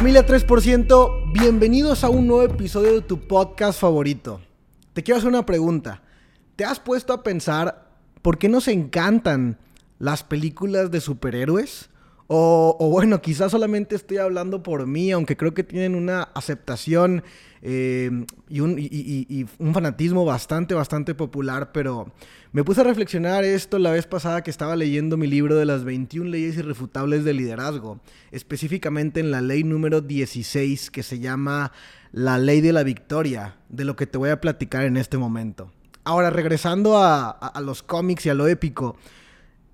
Familia 3%, bienvenidos a un nuevo episodio de tu podcast favorito. Te quiero hacer una pregunta. ¿Te has puesto a pensar por qué nos encantan las películas de superhéroes? O, bueno, quizás solamente estoy hablando por mí, aunque creo que tienen una aceptación eh, y, un, fanatismo bastante, bastante popular, pero me puse a reflexionar esto la vez pasada que estaba leyendo mi libro de las 21 leyes irrefutables de liderazgo, específicamente en la ley número 16 que se llama la ley de la victoria, de lo que te voy a platicar en este momento. Ahora, regresando a los cómics y a lo épico,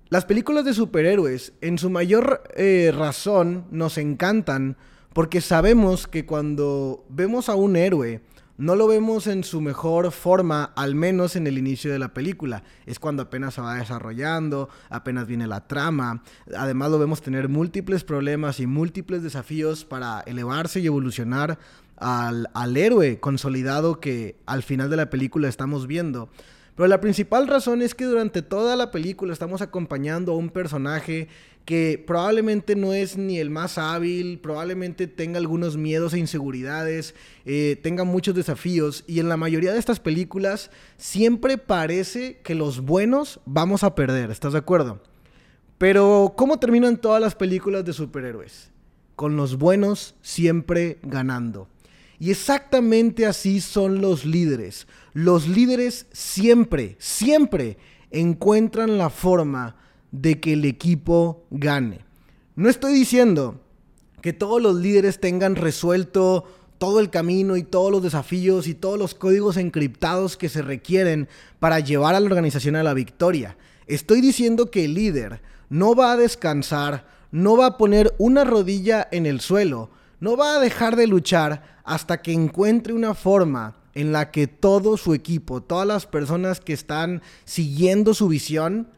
las películas de superhéroes, en su mayor eh, razón, nos encantan porque sabemos que cuando vemos a un héroe, no lo vemos en su mejor forma, al menos en el inicio de la película. Es cuando apenas se va desarrollando, apenas viene la trama. Además lo vemos tener múltiples problemas y múltiples desafíos para elevarse y evolucionar al, al héroe consolidado que al final de la película estamos viendo. Pero la principal razón es que durante toda la película estamos acompañando a un personaje que probablemente no es ni el más hábil, probablemente tenga algunos miedos e inseguridades, eh, tenga muchos desafíos y en la mayoría de estas películas siempre parece que los buenos vamos a perder, ¿estás de acuerdo? Pero ¿cómo terminan todas las películas de superhéroes? Con los buenos siempre ganando. Y exactamente así son los líderes. Los líderes siempre, siempre encuentran la forma de que el equipo gane. No estoy diciendo que todos los líderes tengan resuelto todo el camino y todos los desafíos y todos los códigos encriptados que se requieren para llevar a la organización a la victoria. Estoy diciendo que el líder no va a descansar, no va a poner una rodilla en el suelo, no va a dejar de luchar hasta que encuentre una forma en la que todo su equipo, todas las personas que están siguiendo su visión,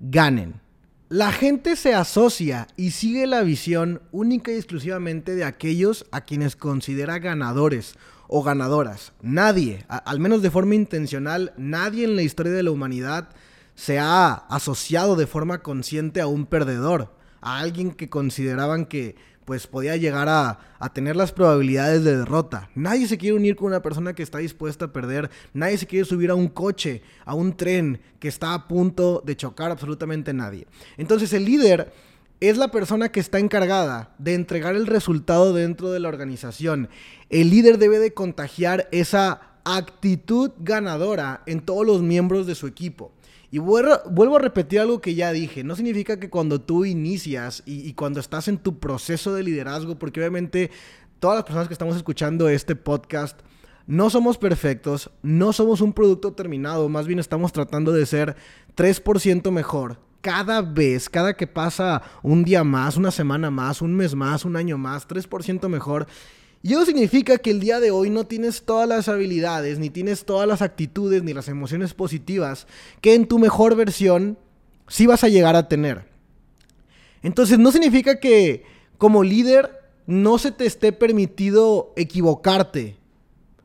ganen. La gente se asocia y sigue la visión única y exclusivamente de aquellos a quienes considera ganadores o ganadoras. Nadie, al menos de forma intencional, nadie en la historia de la humanidad se ha asociado de forma consciente a un perdedor, a alguien que consideraban que pues podía llegar a, a, tener las probabilidades de derrota. Nadie se quiere unir con una persona que está dispuesta a perder. Nadie se quiere subir a un coche, a un tren que está a punto de chocar absolutamente nadie. Entonces el líder es la persona que está encargada de entregar el resultado dentro de la organización. El líder debe de contagiar esa actitud ganadora en todos los miembros de su equipo. Y vuelvo a repetir algo que ya dije. No significa que cuando tú inicias y, cuando estás en tu proceso de liderazgo, porque obviamente todas las personas que estamos escuchando este podcast no somos perfectos, no somos un producto terminado, más bien estamos tratando de ser 3% mejor. Cada vez, cada que pasa un día más, una semana más, un mes más, un año más, 3% mejor. Y eso significa que el día de hoy no tienes todas las habilidades, ni tienes todas las actitudes, ni las emociones positivas que en tu mejor versión sí vas a llegar a tener. Entonces no significa que como líder no se te esté permitido equivocarte.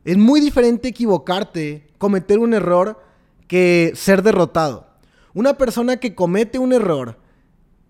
Es muy diferente equivocarte, cometer un error, que ser derrotado. Una persona que comete un error,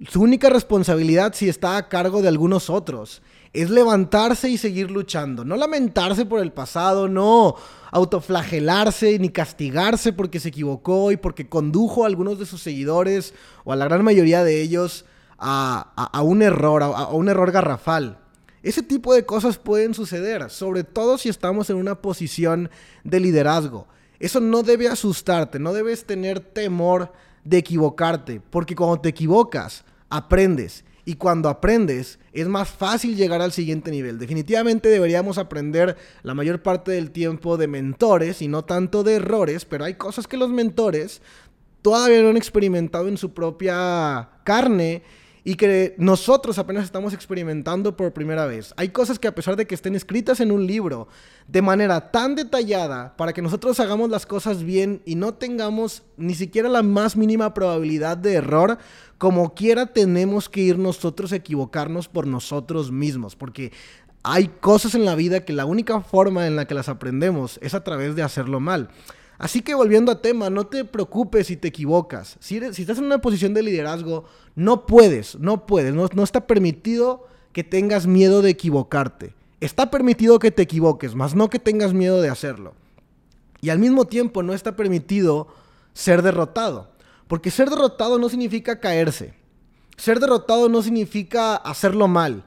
su única responsabilidad si está a cargo de algunos otros es levantarse y seguir luchando. No lamentarse por el pasado, no autoflagelarse ni castigarse porque se equivocó y porque condujo a algunos de sus seguidores o a la gran mayoría de ellos a, un error, a un error garrafal. Ese tipo de cosas pueden suceder, sobre todo si estamos en una posición de liderazgo. Eso no debe asustarte, no debes tener temor de equivocarte, porque cuando te equivocas, aprendes y cuando aprendes es más fácil llegar al siguiente nivel. Definitivamente deberíamos aprender la mayor parte del tiempo de mentores y no tanto de errores, pero hay cosas que los mentores todavía no han experimentado en su propia carne y que nosotros apenas estamos experimentando por primera vez. Hay cosas que a pesar de que estén escritas en un libro de manera tan detallada para que nosotros hagamos las cosas bien y no tengamos ni siquiera la más mínima probabilidad de error, como quiera tenemos que ir nosotros a equivocarnos por nosotros mismos, porque hay cosas en la vida que la única forma en la que las aprendemos es a través de hacerlo mal. Así que volviendo a tema, no te preocupes si te equivocas. Si, estás en una posición de liderazgo, no puedes, no puedes, no, no está permitido que tengas miedo de equivocarte. Está permitido que te equivoques, mas no que tengas miedo de hacerlo. Y al mismo tiempo no está permitido ser derrotado. Porque ser derrotado no significa caerse. Ser derrotado no significa hacerlo mal.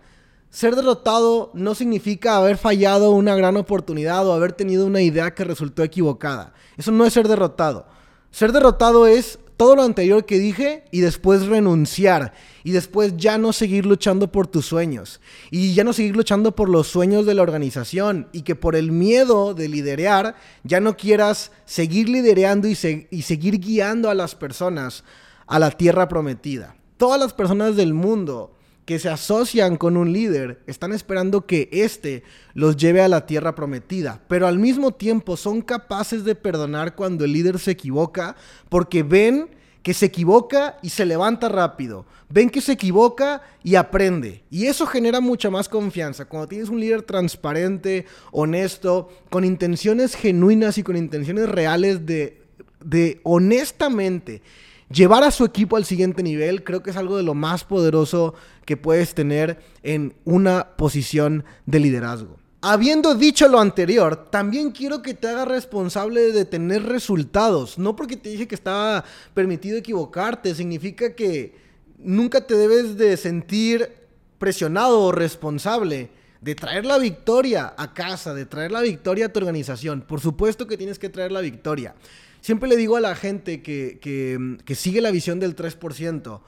Ser derrotado no significa haber fallado una gran oportunidad o haber tenido una idea que resultó equivocada. Eso no es ser derrotado. Ser derrotado es todo lo anterior que dije y después renunciar y después ya no seguir luchando por tus sueños y ya no seguir luchando por los sueños de la organización y que por el miedo de liderear ya no quieras seguir lidereando y, y seguir guiando a las personas a la tierra prometida. Todas las personas del mundo que se asocian con un líder están esperando que éste los lleve a la tierra prometida, pero al mismo tiempo son capaces de perdonar cuando el líder se equivoca porque ven que se equivoca y se levanta rápido, ven que se equivoca y aprende. Y eso genera mucha más confianza. Cuando tienes un líder transparente, honesto, con intenciones genuinas y con intenciones reales de, de honestamente llevar a su equipo al siguiente nivel, creo que es algo de lo más poderoso que puedes tener en una posición de liderazgo. Habiendo dicho lo anterior, también quiero que te hagas responsable de tener resultados. No porque te dije que estaba permitido equivocarte, significa que nunca te debes de sentir presionado o responsable de traer la victoria a casa, de traer la victoria a tu organización. Por supuesto que tienes que traer la victoria. Siempre le digo a la gente que, que, sigue la visión del 3%,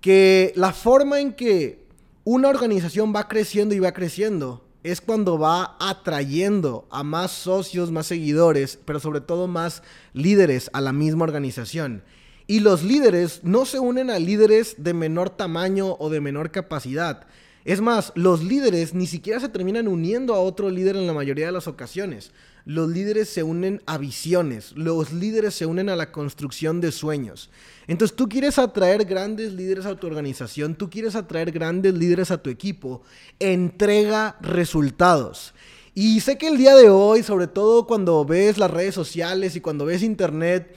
que la forma en que una organización va creciendo y va creciendo es cuando va atrayendo a más socios, más seguidores, pero sobre todo más líderes a la misma organización. Y los líderes no se unen a líderes de menor tamaño o de menor capacidad. Es más, los líderes ni siquiera se terminan uniendo a otro líder en la mayoría de las ocasiones. Los líderes se unen a visiones, los líderes se unen a la construcción de sueños. Entonces tú quieres atraer grandes líderes a tu organización, tú quieres atraer grandes líderes a tu equipo, entrega resultados. Y sé que el día de hoy, sobre todo cuando ves las redes sociales y cuando ves internet,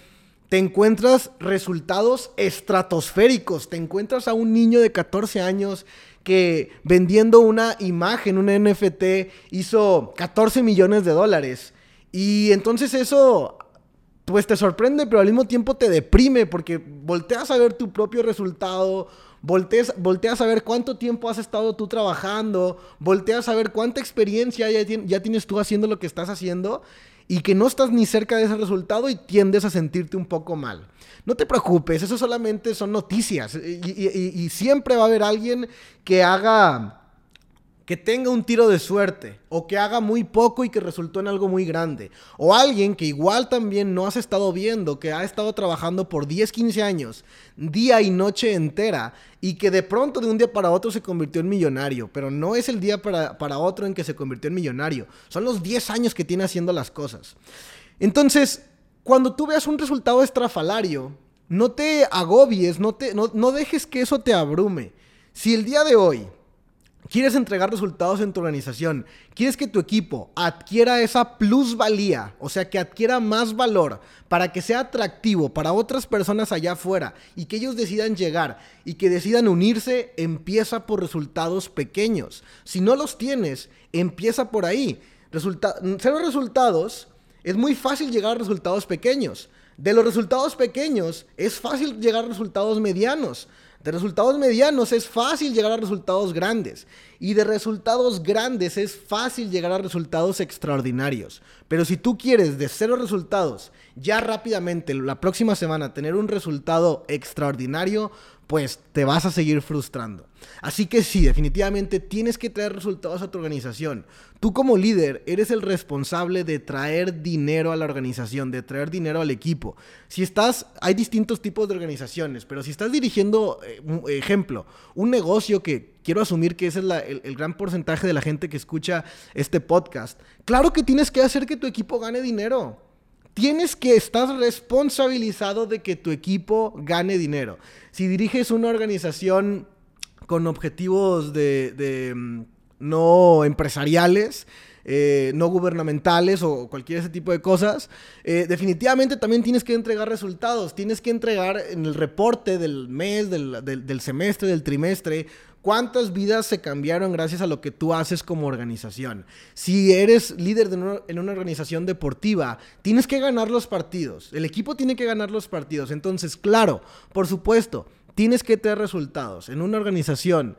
te encuentras resultados estratosféricos. Te encuentras a un niño de 14 años que vendiendo una imagen, un NFT, hizo 14 millones de dólares. Y entonces eso pues te sorprende, pero al mismo tiempo te deprime porque volteas a ver tu propio resultado, volteas, volteas a ver cuánto tiempo has estado tú trabajando, volteas a ver cuánta experiencia ya, ya tienes tú haciendo lo que estás haciendo y que no estás ni cerca de ese resultado y tiendes a sentirte un poco mal. No te preocupes, eso solamente son noticias y siempre va a haber alguien que haga que tenga un tiro de suerte o que haga muy poco y que resultó en algo muy grande. O alguien que igual también no has estado viendo, que ha estado trabajando por 10, 15 años, día y noche entera, y que de pronto de un día para otro se convirtió en millonario. Pero no es el día para, para otro en que se convirtió en millonario. Son los 10 años que tiene haciendo las cosas. Entonces, cuando tú veas un resultado estrafalario, no te agobies, no, te, no, no dejes que eso te abrume. Si el día de hoy Quieres entregar resultados en tu organización. Quieres que tu equipo adquiera esa plusvalía, o sea, que adquiera más valor para que sea atractivo para otras personas allá afuera y que ellos decidan llegar y que decidan unirse, empieza por resultados pequeños. Si no los tienes, empieza por ahí. Resulta cero resultados, es muy fácil llegar a resultados pequeños. De los resultados pequeños, es fácil llegar a resultados medianos. De resultados medianos es fácil llegar a resultados grandes. Y de resultados grandes es fácil llegar a resultados extraordinarios. Pero si tú quieres de cero resultados, ya rápidamente, la próxima semana, tener un resultado extraordinario, pues te vas a seguir frustrando. Así que sí, definitivamente tienes que traer resultados a tu organización. Tú como líder eres el responsable de traer dinero a la organización, de traer dinero al equipo. Si estás, hay distintos tipos de organizaciones, pero si estás dirigiendo, eh, ejemplo, un negocio que quiero asumir que ese es el, el gran porcentaje de la gente que escucha este podcast, claro que tienes que hacer que tu equipo gane dinero tienes que estar responsabilizado de que tu equipo gane dinero. Si diriges una organización con objetivos de, mm, no empresariales, eh, no gubernamentales o cualquier ese tipo de cosas, eh, definitivamente también tienes que entregar resultados, tienes que entregar en el reporte del mes, del semestre, del trimestre, ¿Cuántas vidas se cambiaron gracias a lo que tú haces como organización? Si eres líder en una organización deportiva, tienes que ganar los partidos. El equipo tiene que ganar los partidos. Entonces, claro, por supuesto, tienes que tener resultados. En una organización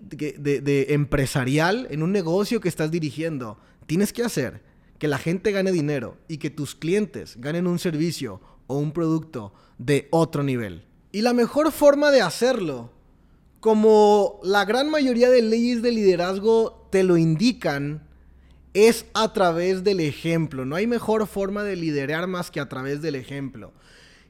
de, empresarial, en un negocio que estás dirigiendo, tienes que hacer que la gente gane dinero y que tus clientes ganen un servicio o un producto de otro nivel. Y la mejor forma de hacerlo como la gran mayoría de leyes de liderazgo te lo indican, es a través del ejemplo. No hay mejor forma de liderar más que a través del ejemplo.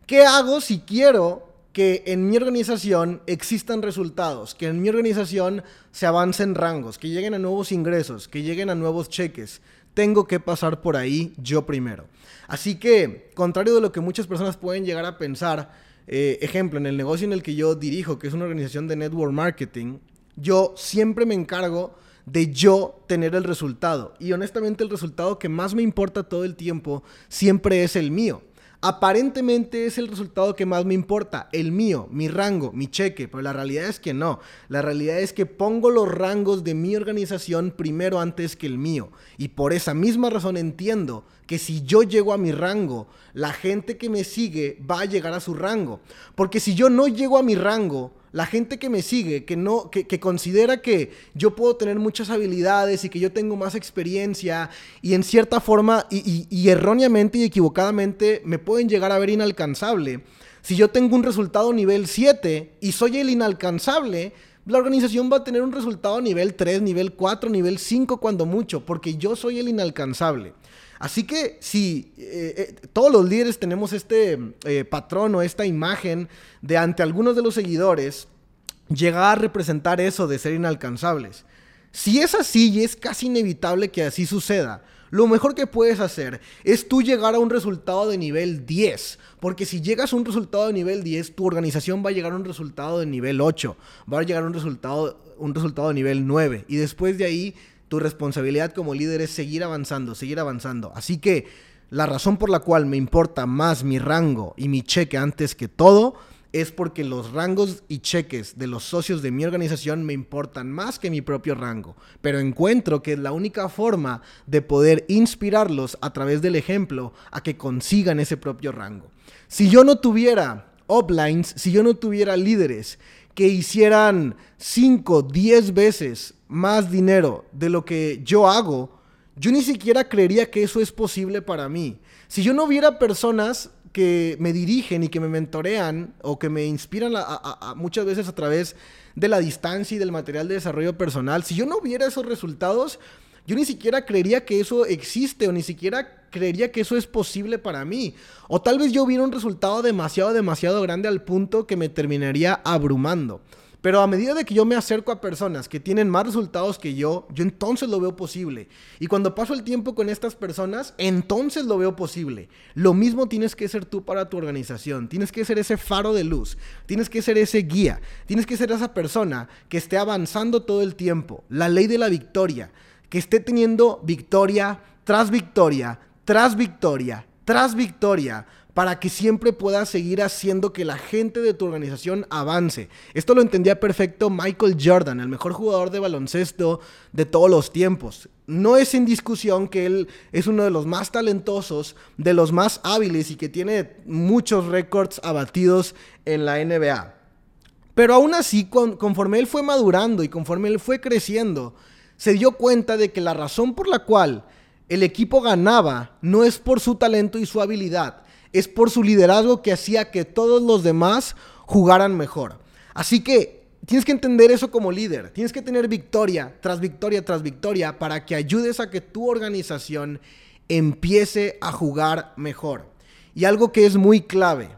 ¿Qué hago si quiero que en mi organización existan resultados, que en mi organización se avancen rangos, que lleguen a nuevos ingresos, que lleguen a nuevos cheques? Tengo que pasar por ahí yo primero. Así que, contrario de lo que muchas personas pueden llegar a pensar, eh, ejemplo, en el negocio en el que yo dirijo, que es una organización de network marketing, yo siempre me encargo de yo tener el resultado. Y honestamente el resultado que más me importa todo el tiempo siempre es el mío. Aparentemente es el resultado que más me importa, el mío, mi rango, mi cheque, pero la realidad es que no. La realidad es que pongo los rangos de mi organización primero antes que el mío. Y por esa misma razón entiendo que si yo llego a mi rango, la gente que me sigue va a llegar a su rango. Porque si yo no llego a mi rango, la gente que me sigue, que no, que, considera que yo puedo tener muchas habilidades y que yo tengo más experiencia y en cierta forma y, erróneamente y equivocadamente me pueden llegar a ver inalcanzable. Si yo tengo un resultado nivel 7 y soy el inalcanzable, la organización va a tener un resultado nivel 3, nivel 4, nivel 5 cuando mucho, porque yo soy el inalcanzable. Así que si eh, eh, todos los líderes tenemos este eh, patrón o esta imagen de ante algunos de los seguidores, llegar a representar eso de ser inalcanzables. Si es así y es casi inevitable que así suceda, lo mejor que puedes hacer es tú llegar a un resultado de nivel 10. Porque si llegas a un resultado de nivel 10, tu organización va a llegar a un resultado de nivel 8. Va a llegar a un resultado, un resultado de nivel 9. Y después de ahí tu responsabilidad como líder es seguir avanzando, seguir avanzando. Así que la razón por la cual me importa más mi rango y mi cheque antes que todo es porque los rangos y cheques de los socios de mi organización me importan más que mi propio rango. Pero encuentro que es la única forma de poder inspirarlos a través del ejemplo a que consigan ese propio rango. Si yo no tuviera uplines, si yo no tuviera líderes que hicieran 5, 10 veces más dinero de lo que yo hago, yo ni siquiera creería que eso es posible para mí. Si yo no viera personas que me dirigen y que me mentorean o que me inspiran muchas veces a través de la distancia y del material de desarrollo personal, si yo no viera esos resultados, yo ni siquiera creería que eso existe o ni siquiera creería que eso es posible para mí. O tal vez yo viera un resultado demasiado, demasiado grande al punto que me terminaría abrumando. Pero a medida de que yo me acerco a personas que tienen más resultados que yo, yo entonces lo veo posible. Y cuando paso el tiempo con estas personas, entonces lo veo posible. Lo mismo tienes que ser tú para tu organización. Tienes que ser ese faro de luz. Tienes que ser ese guía. Tienes que ser esa persona que esté avanzando todo el tiempo. La ley de la victoria. Que esté teniendo victoria tras victoria, tras victoria, tras victoria, para que siempre puedas seguir haciendo que la gente de tu organización avance. Esto lo entendía perfecto Michael Jordan, el mejor jugador de baloncesto de todos los tiempos. No es en discusión que él es uno de los más talentosos, de los más hábiles y que tiene muchos récords abatidos en la NBA. Pero aún así, conforme él fue madurando y conforme él fue creciendo, se dio cuenta de que la razón por la cual el equipo ganaba no es por su talento y su habilidad, es por su liderazgo que hacía que todos los demás jugaran mejor. Así que tienes que entender eso como líder, tienes que tener victoria tras victoria tras victoria para que ayudes a que tu organización empiece a jugar mejor. Y algo que es muy clave,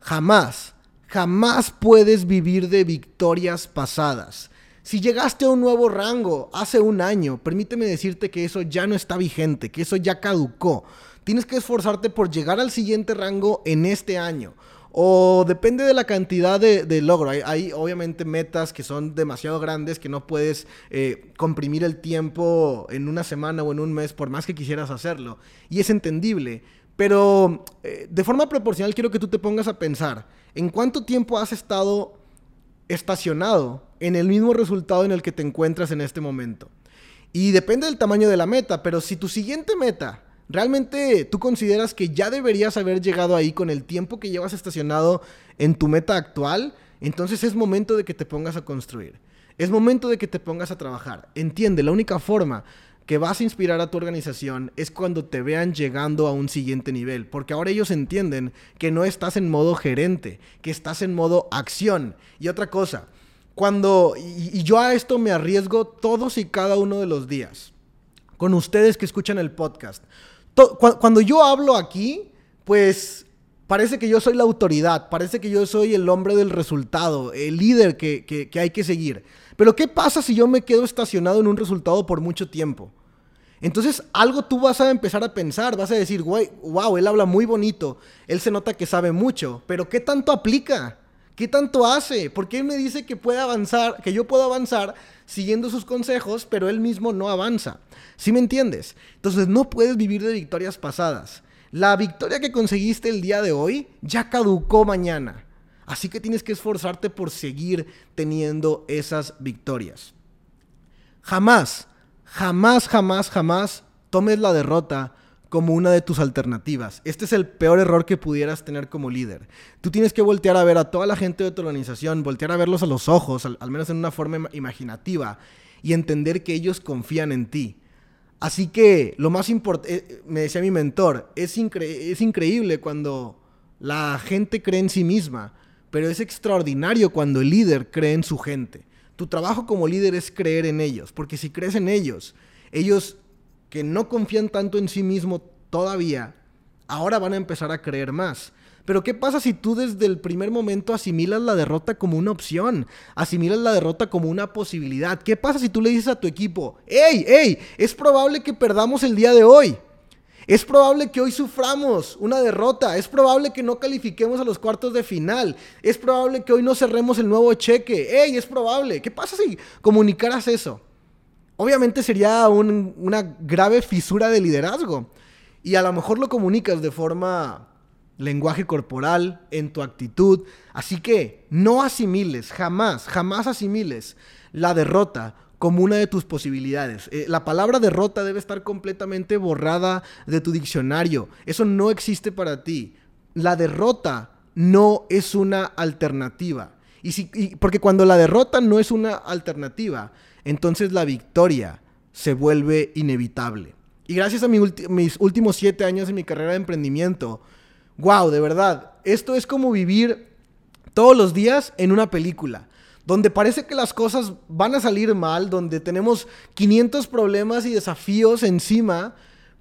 jamás, jamás puedes vivir de victorias pasadas. Si llegaste a un nuevo rango hace un año, permíteme decirte que eso ya no está vigente, que eso ya caducó. Tienes que esforzarte por llegar al siguiente rango en este año. o depende de la cantidad de, logro. Hay, obviamente metas que son demasiado grandes que no puedes eh, comprimir el tiempo en una semana o en un mes por más que quisieras hacerlo. Y es entendible. Pero eh, de forma proporcional quiero que tú te pongas a pensar en cuánto tiempo has estado estacionado en el mismo resultado en el que te encuentras en este momento. Y depende del tamaño de la meta, pero si tu siguiente meta realmente tú consideras que ya deberías haber llegado ahí con el tiempo que llevas estacionado en tu meta actual, entonces es momento de que te pongas a construir. Es momento de que te pongas a trabajar. Entiende, la única forma que vas a inspirar a tu organización es cuando te vean llegando a un siguiente nivel, porque ahora ellos entienden que no estás en modo gerente, que estás en modo acción. Y otra cosa, cuando, y, yo a esto me arriesgo todos y cada uno de los días, con ustedes que escuchan el podcast. Cuando yo hablo aquí, pues parece que yo soy la autoridad, parece que yo soy el hombre del resultado, el líder que, que hay que seguir. Pero ¿qué pasa si yo me quedo estacionado en un resultado por mucho tiempo? Entonces algo tú vas a empezar a pensar, vas a decir, wow, él habla muy bonito, él se nota que sabe mucho, pero ¿qué tanto aplica? ¿Qué tanto hace? ¿Por qué me dice que puede avanzar, que yo puedo avanzar siguiendo sus consejos, pero él mismo no avanza? ¿Sí me entiendes? Entonces no puedes vivir de victorias pasadas. La victoria que conseguiste el día de hoy ya caducó mañana. Así que tienes que esforzarte por seguir teniendo esas victorias. Jamás, jamás, jamás, jamás tomes la derrota como una de tus alternativas. Este es el peor error que pudieras tener como líder. Tú tienes que voltear a ver a toda la gente de tu organización, voltear a verlos a los ojos, al, menos en una forma imaginativa, y entender que ellos confían en ti. Así que lo más importante, eh, me decía mi mentor, es, es increíble cuando la gente cree en sí misma pero es extraordinario cuando el líder cree en su gente. Tu trabajo como líder es creer en ellos, porque si crees en ellos, ellos que no confían tanto en sí mismo todavía, ahora van a empezar a creer más. Pero ¿qué pasa si tú desde el primer momento asimilas la derrota como una opción? Asimilas la derrota como una posibilidad. ¿Qué pasa si tú le dices a tu equipo, hey, hey, es probable que perdamos el día de hoy? Es probable que hoy suframos una derrota. Es probable que no califiquemos a los cuartos de final. Es probable que hoy no cerremos el nuevo cheque. ¡Ey! Es probable. ¿Qué pasa si comunicaras eso? Obviamente sería una grave fisura de liderazgo. Y a lo mejor lo comunicas de forma lenguaje corporal, en tu actitud. Así que no asimiles, jamás, jamás asimiles la derrota como una de tus posibilidades. Eh, la palabra derrota debe estar completamente borrada de tu diccionario. Eso no existe para ti. La derrota no es una alternativa. Y si, porque cuando la derrota no es una alternativa, entonces la victoria se vuelve inevitable. Y gracias a mis últimos siete años en mi carrera de emprendimiento, wow, de verdad, esto es como vivir todos los días en una película donde parece que las cosas van a salir mal, donde tenemos 500 problemas y desafíos encima,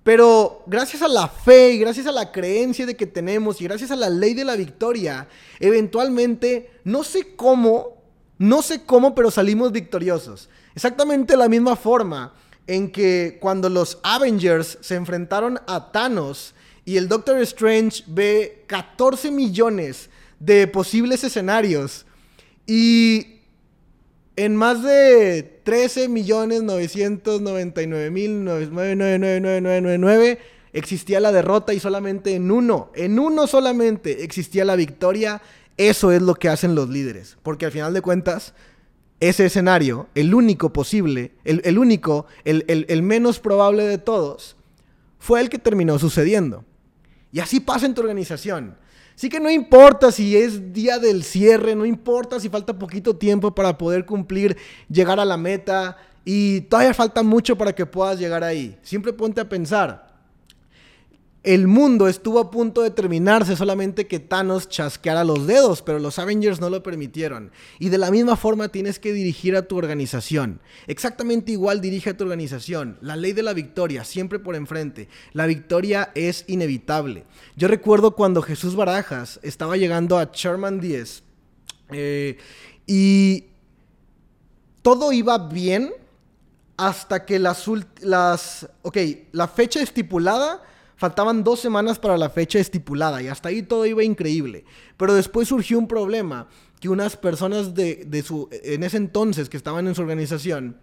pero gracias a la fe y gracias a la creencia de que tenemos y gracias a la ley de la victoria, eventualmente, no sé cómo, no sé cómo, pero salimos victoriosos. Exactamente la misma forma en que cuando los Avengers se enfrentaron a Thanos y el Doctor Strange ve 14 millones de posibles escenarios y en más de 13 millones 999 mil existía la derrota y solamente en uno, en uno solamente existía la victoria. Eso es lo que hacen los líderes, porque al final de cuentas, ese escenario, el único posible, el, único, el, el menos probable de todos, fue el que terminó sucediendo. Y así pasa en tu organización. Así que no importa si es día del cierre, no importa si falta poquito tiempo para poder cumplir, llegar a la meta y todavía falta mucho para que puedas llegar ahí. Siempre ponte a pensar, el mundo estuvo a punto de terminarse solamente que Thanos chasqueara los dedos, pero los Avengers no lo permitieron. Y de la misma forma tienes que dirigir a tu organización. Exactamente igual dirige a tu organización. La ley de la victoria, siempre por enfrente. La victoria es inevitable. Yo recuerdo cuando Jesús Barajas estaba llegando a Sherman 10 eh, y todo iba bien hasta que las, las... Ok, la fecha estipulada Faltaban dos semanas para la fecha estipulada y hasta ahí todo iba increíble. Pero después surgió un problema que unas personas de, de su, en ese entonces que estaban en su organización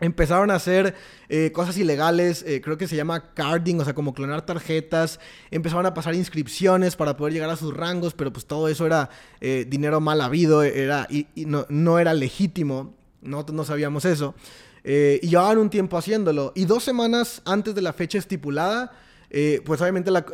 Empezaron a hacer eh, cosas ilegales, eh, creo que se llama carding, o sea, como clonar tarjetas. Empezaron a pasar inscripciones para poder llegar a sus rangos, pero pues todo eso era eh, dinero mal habido, era, y, no, no, era legítimo. Nosotros no sabíamos eso. y llevaban un tiempo haciéndolo. Y dos semanas antes de la fecha estipulada, pues obviamente la,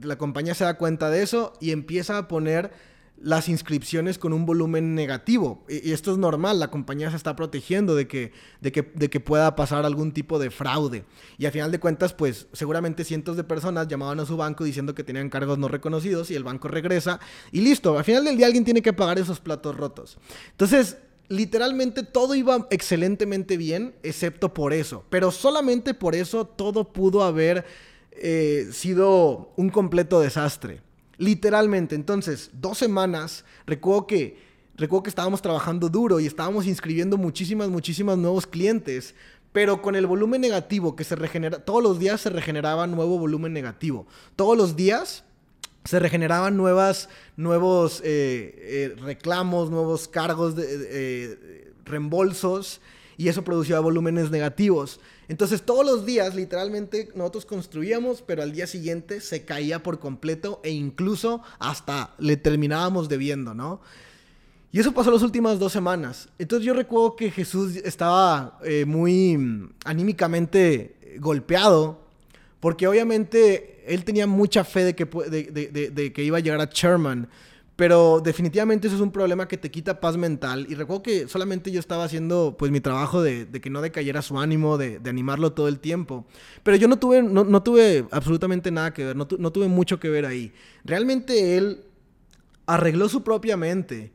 la compañía se da cuenta de eso y empieza a poner las inscripciones con un volumen negativo. Y, esto es normal, la compañía se está protegiendo de que, de, que, de que pueda pasar algún tipo de fraude. Y al final de cuentas, pues seguramente cientos de personas llamaban a su banco diciendo que tenían cargos no reconocidos y el banco regresa y listo, al final del día alguien tiene que pagar esos platos rotos. Entonces, literalmente todo iba excelentemente bien, excepto por eso. Pero solamente por eso todo pudo haber eh, sido un completo desastre. Literalmente. Entonces, dos semanas, recuerdo que, recuerdo que estábamos trabajando duro y estábamos inscribiendo muchísimas, muchísimas nuevos clientes. Pero con el volumen negativo que se regenera, todos los días se regeneraba nuevo volumen negativo. Todos los días se regeneraban nuevas, nuevos eh, eh, reclamos, nuevos cargos de eh, reembolsos y eso producía volúmenes negativos. Entonces todos los días literalmente nosotros construíamos, pero al día siguiente se caía por completo e incluso hasta le terminábamos debiendo, ¿no? Y eso pasó las últimas dos semanas. Entonces yo recuerdo que Jesús estaba eh, muy mm, anímicamente golpeado, porque obviamente él tenía mucha fe de que, de que iba a llegar a Sherman. Pero definitivamente eso es un problema que te quita paz mental. Y recuerdo que solamente yo estaba haciendo pues mi trabajo de, que no decayera su ánimo, de, animarlo todo el tiempo. Pero yo no tuve, no, tuve absolutamente nada que ver, no, no tuve mucho que ver ahí. Realmente él arregló su propia mente,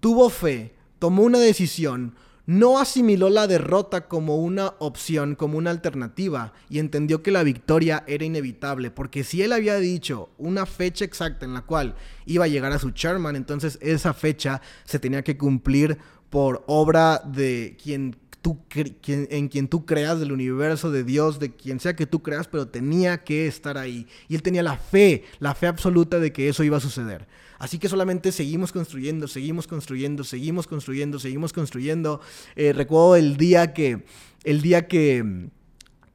tuvo fe, tomó una decisión, no asimiló la derrota como una opción, como una alternativa, y entendió que la victoria era inevitable, porque si él había dicho una fecha exacta en la cual iba a llegar a su chairman, entonces esa fecha se tenía que cumplir por obra de quien tú, en quien tú creas, del universo, de Dios, de quien sea que tú creas, pero tenía que estar ahí. Y él tenía la fe, la fe absoluta de que eso iba a suceder. Así que solamente seguimos construyendo, seguimos construyendo, seguimos construyendo, seguimos construyendo. Eh, recuerdo el día que, el día que,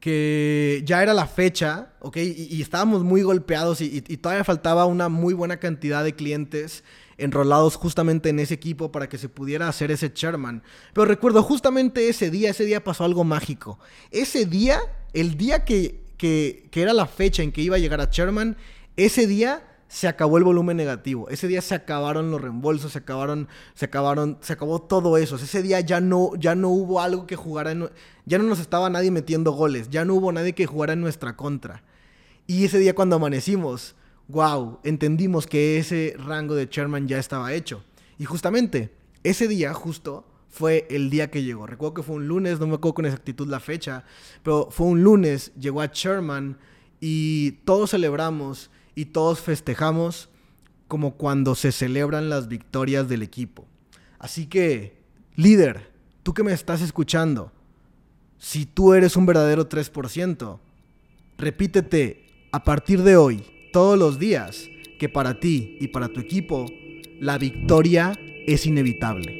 que ya era la fecha, ¿ok? Y, estábamos muy golpeados y, y, todavía faltaba una muy buena cantidad de clientes enrolados justamente en ese equipo para que se pudiera hacer ese chairman. Pero recuerdo justamente ese día, ese día pasó algo mágico. Ese día, el día que, que, que era la fecha en que iba a llegar a chairman, ese día se acabó el volumen negativo. Ese día se acabaron los reembolsos, se acabaron, se acabaron, se acabó todo eso. Ese día ya no, ya no hubo algo que jugara, en, ya no nos estaba nadie metiendo goles, ya no hubo nadie que jugara en nuestra contra. Y ese día cuando amanecimos, wow, entendimos que ese rango de chairman ya estaba hecho. Y justamente, ese día justo fue el día que llegó. Recuerdo que fue un lunes, no me acuerdo con exactitud la fecha, pero fue un lunes, llegó a chairman y todos celebramos y todos festejamos como cuando se celebran las victorias del equipo. Así que, líder, tú que me estás escuchando, si tú eres un verdadero 3%, repítete a partir de hoy, todos los días, que para ti y para tu equipo, la victoria es inevitable.